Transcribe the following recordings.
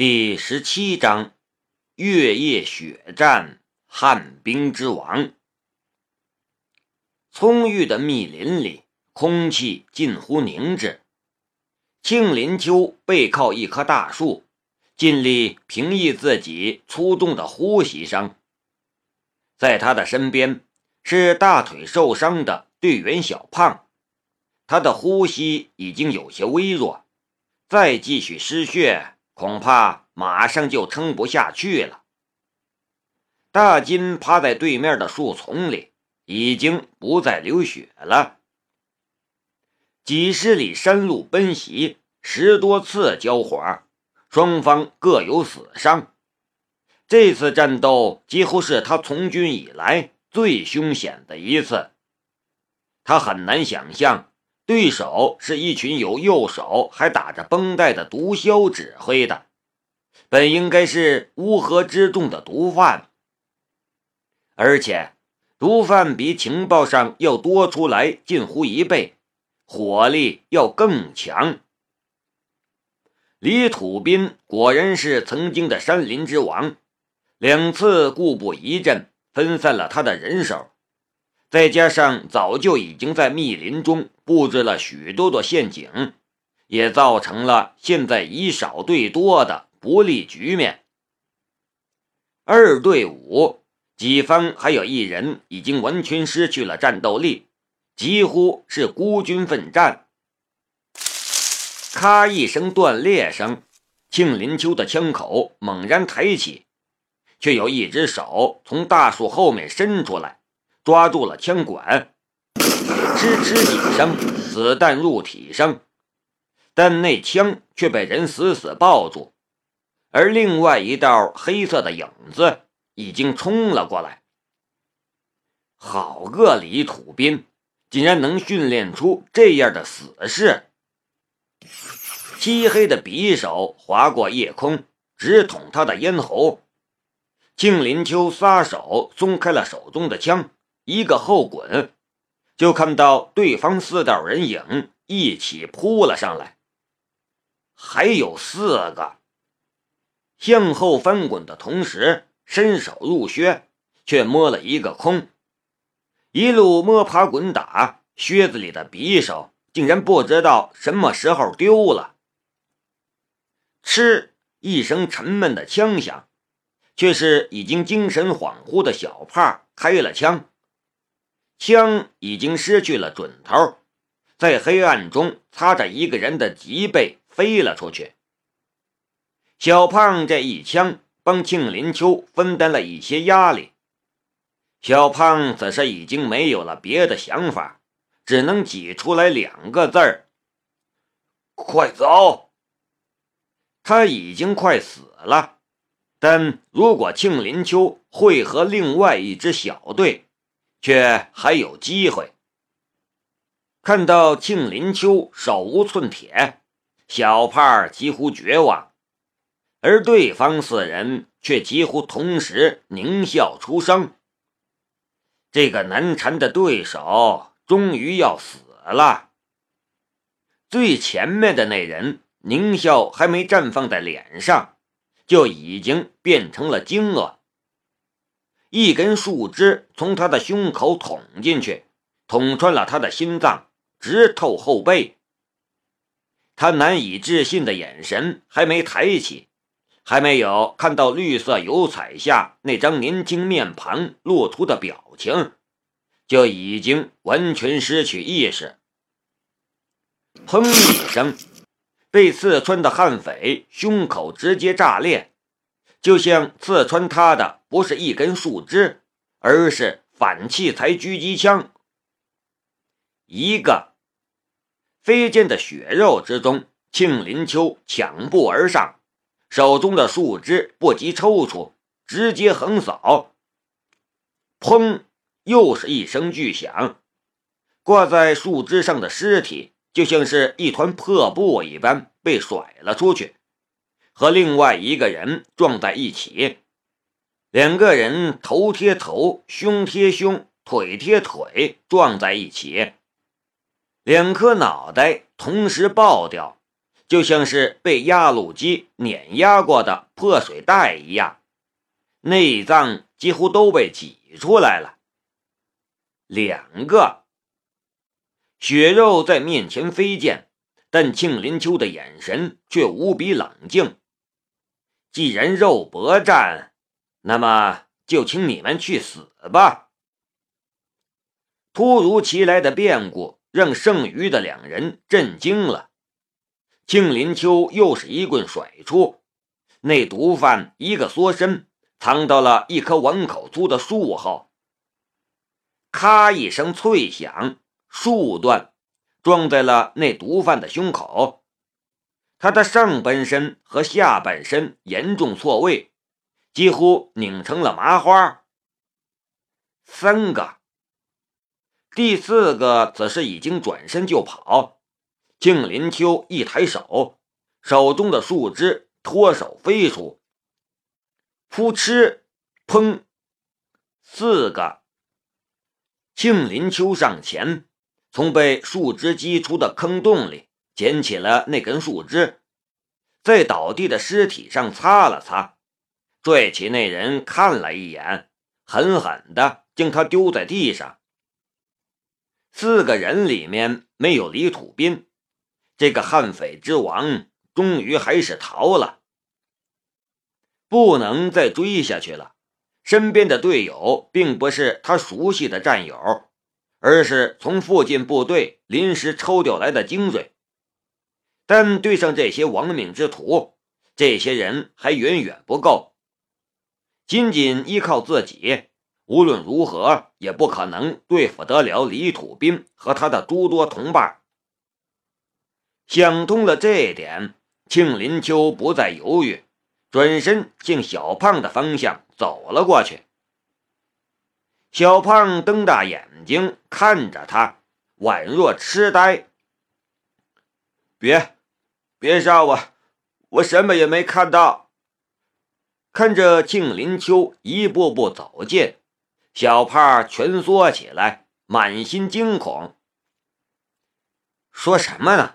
第十七章：月夜血战，旱冰之王。葱郁的密林里，空气近乎凝滞。庆林秋背靠一棵大树，尽力平抑自己粗重的呼吸声。在他的身边是大腿受伤的队员小胖，他的呼吸已经有些微弱，再继续失血。恐怕马上就撑不下去了。大金趴在对面的树丛里，已经不再流血了。几十里山路奔袭，十多次交火，双方各有死伤。这次战斗几乎是他从军以来最凶险的一次。他很难想象。对手是一群有右手还打着绷带的毒枭指挥的，本应该是乌合之众的毒贩，而且毒贩比情报上要多出来近乎一倍，火力要更强。李土斌果然是曾经的山林之王，两次故布疑阵，分散了他的人手。再加上早就已经在密林中布置了许多的陷阱，也造成了现在以少对多的不利局面。二对五，己方还有一人已经完全失去了战斗力，几乎是孤军奋战。咔一声断裂声，庆林秋的枪口猛然抬起，却有一只手从大树后面伸出来。抓住了枪管，吱吱几声，子弹入体声，但那枪却被人死死抱住，而另外一道黑色的影子已经冲了过来。好个李土斌，竟然能训练出这样的死士！漆黑的匕首划过夜空，直捅他的咽喉。庆林秋撒手，松开了手中的枪。一个后滚，就看到对方四道人影一起扑了上来，还有四个向后翻滚的同时，伸手入靴，却摸了一个空。一路摸爬滚打，靴子里的匕首竟然不知道什么时候丢了。嗤一声沉闷的枪响，却是已经精神恍惚的小胖开了枪。枪已经失去了准头，在黑暗中擦着一个人的脊背飞了出去。小胖这一枪帮庆林秋分担了一些压力。小胖此时已经没有了别的想法，只能挤出来两个字儿：“快走！”他已经快死了，但如果庆林秋会和另外一支小队。却还有机会。看到庆林秋手无寸铁，小胖几乎绝望，而对方四人却几乎同时狞笑出声。这个难缠的对手终于要死了。最前面的那人狞笑还没绽放在脸上，就已经变成了惊愕。一根树枝从他的胸口捅进去，捅穿了他的心脏，直透后背。他难以置信的眼神还没抬起，还没有看到绿色油彩下那张年轻面庞露出的表情，就已经完全失去意识。砰一声，被刺穿的悍匪胸口直接炸裂。就像刺穿他的不是一根树枝，而是反器材狙击枪。一个飞溅的血肉之中，庆林秋抢步而上，手中的树枝不及抽出，直接横扫。砰！又是一声巨响，挂在树枝上的尸体就像是一团破布一般被甩了出去。和另外一个人撞在一起，两个人头贴头、胸贴胸、腿贴腿撞在一起，两颗脑袋同时爆掉，就像是被压路机碾压过的破水袋一样，内脏几乎都被挤出来了。两个血肉在面前飞溅，但庆林秋的眼神却无比冷静。既然肉搏战，那么就请你们去死吧！突如其来的变故让剩余的两人震惊了。庆林秋又是一棍甩出，那毒贩一个缩身，藏到了一棵碗口粗的树后。咔一声脆响，树断，撞在了那毒贩的胸口。他的上半身和下半身严重错位，几乎拧成了麻花。三个，第四个则是已经转身就跑。庆林秋一抬手，手中的树枝脱手飞出，扑哧，砰，四个。庆林秋上前，从被树枝击出的坑洞里捡起了那根树枝，在倒地的尸体上擦了擦，拽起那人看了一眼，狠狠地将他丢在地上。四个人里面没有李土斌。这个悍匪之王终于还是逃了，不能再追下去了。身边的队友并不是他熟悉的战友，而是从附近部队临时抽调来的精锐。但对上这些亡命之徒，这些人还远远不够。仅仅依靠自己，无论如何也不可能对付得了李土斌和他的诸多同伴。想通了这一点，庆林秋不再犹豫，转身向小胖的方向走了过去。小胖瞪大眼睛看着他，宛若痴呆。别，别杀我，我什么也没看到。看着庆林秋一步步走近，小胖蜷缩起来，满心惊恐。说什么呢？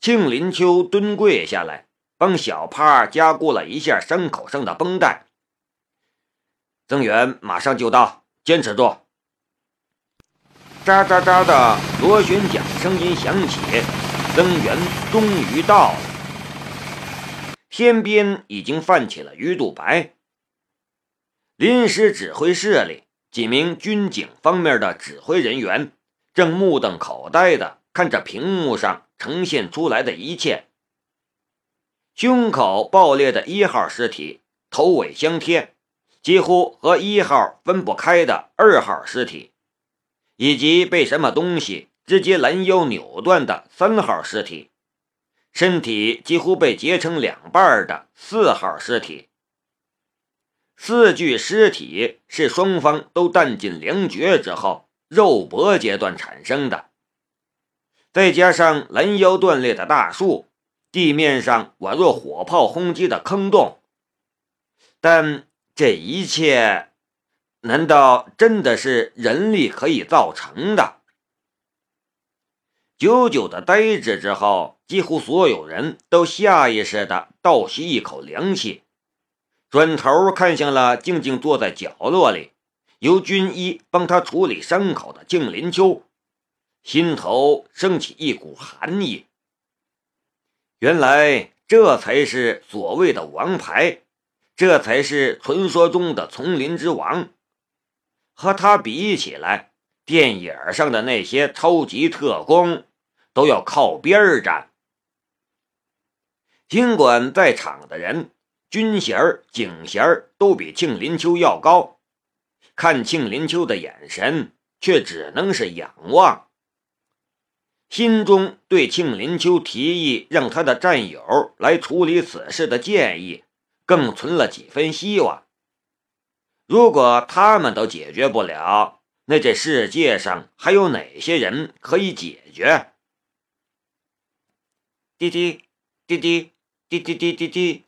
庆林秋蹲跪下来，帮小胖加固了一下伤口上的绷带。增援马上就到，坚持住！喳喳喳的螺旋桨声音响起，增援终于到了。天边已经泛起了鱼肚白。临时指挥室里，几名军警方面的指挥人员正目瞪口呆的看着屏幕上。呈现出来的一切：胸口爆裂的一号尸体，头尾相贴，几乎和一号分不开的二号尸体，以及被什么东西直接拦腰扭断的三号尸体，身体几乎被截成两半的四号尸体。四具尸体是双方都弹尽粮绝之后肉搏阶段产生的。再加上拦腰断裂的大树，地面上宛若火炮轰击的坑洞，但这一切，难道真的是人力可以造成的？久久的呆滞之后，几乎所有人都下意识的倒吸一口凉气，转头看向了静静坐在角落里，由军医帮他处理伤口的静林秋。心头升起一股寒意。原来这才是所谓的王牌，这才是传说中的丛林之王。和他比起来，电影上的那些超级特工都要靠边儿站。尽管在场的人军衔、警衔都比庆林秋要高，看庆林秋的眼神却只能是仰望。心中对庆林秋提议让他的战友来处理此事的建议，更存了几分希望。如果他们都解决不了，那这世界上还有哪些人可以解决？滴滴滴滴滴滴滴滴滴，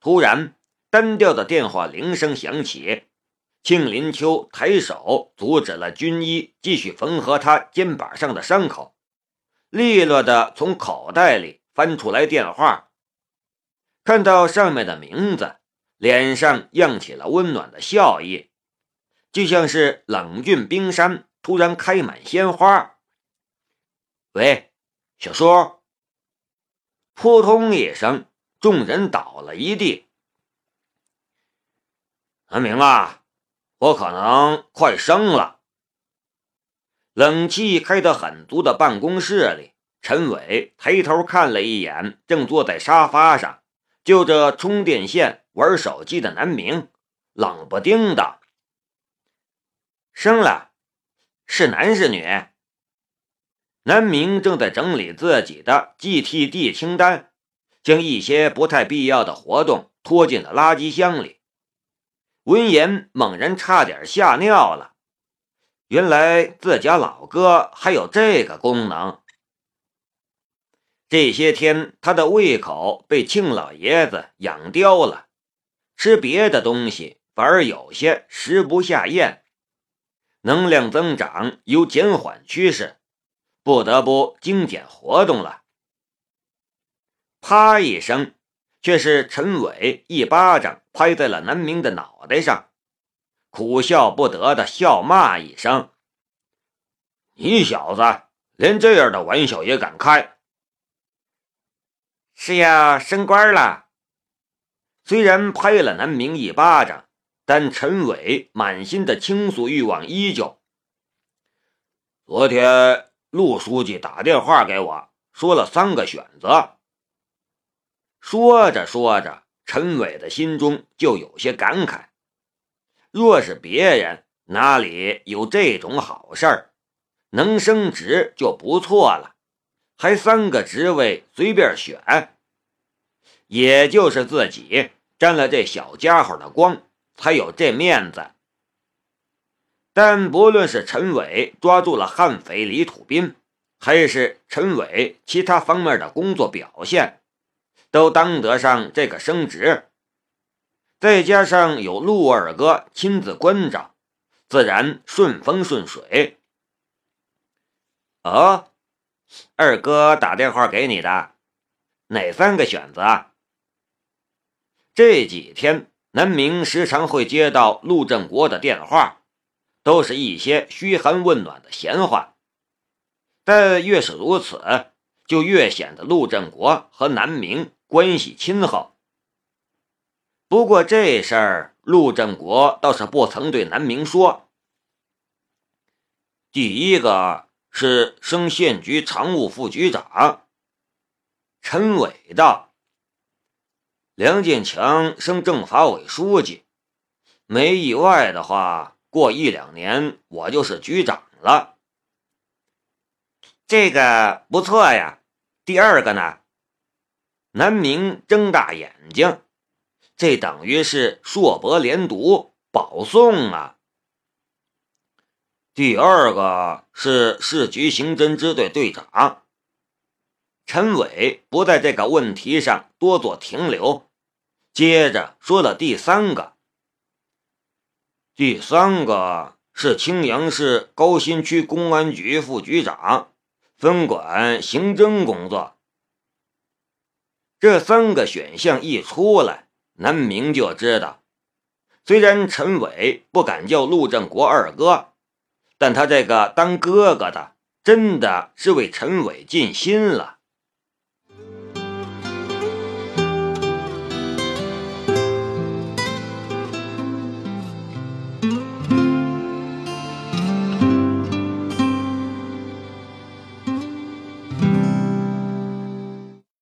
突然，单调的电话铃声响起。庆林秋抬手阻止了军医继续缝合他肩膀上的伤口，利落的从口袋里翻出来电话，看到上面的名字，脸上漾起了温暖的笑意，就像是冷峻冰山突然开满鲜花。喂，小叔！扑通一声，众人倒了一地。南明啊，我可能快生了。冷气开得很足的办公室里，陈伟抬头看了一眼正坐在沙发上就着充电线玩手机的南明，冷不丁的：“生了，是男是女？”南明正在整理自己的 GTD 清单，将一些不太必要的活动拖进了垃圾箱里。闻言，猛然差点吓尿了。原来自家老哥还有这个功能。这些天，他的胃口被庆老爷子养刁了，吃别的东西反而有些食不下咽，能量增长有减缓趋势，不得不精简活动了。啪一声，却是陈伟一巴掌拍在了南明的脑袋上。苦笑不得的笑骂一声：“你小子连这样的玩笑也敢开？是要升官了？”虽然拍了南明一巴掌，但陈伟满心的倾诉欲望依旧。昨天陆书记打电话给我，说了三个选择。说着说着，陈伟的心中就有些感慨。若是别人哪里有这种好事儿，能升职就不错了，还三个职位随便选。也就是自己沾了这小家伙的光，才有这面子。但不论是陈伟抓住了悍匪李土斌，还是陈伟其他方面的工作表现，都当得上这个升职。再加上有陆二哥亲自关照，自然顺风顺水。哦，二哥打电话给你的，哪三个选择？这几天，南明时常会接到陆振国的电话，都是一些嘘寒问暖的闲话。但越是如此，就越显得陆振国和南明关系亲厚。不过这事儿，陆振国倒是不曾对南明说。第一个是升县局常务副局长，陈伟道。梁建强升政法委书记，没意外的话，过一两年我就是局长了。这个不错呀。第二个呢？南明睁大眼睛。这等于是硕博连读保送啊！第二个是市局刑侦支队队长。陈伟不在这个问题上多做停留，接着说了第三个。第三个是青阳市高新区公安局副局长，分管刑侦工作。这三个选项一出来。南明就知道，虽然陈伟不敢叫陆振国二哥，但他这个当哥哥的真的是为陈伟尽心了。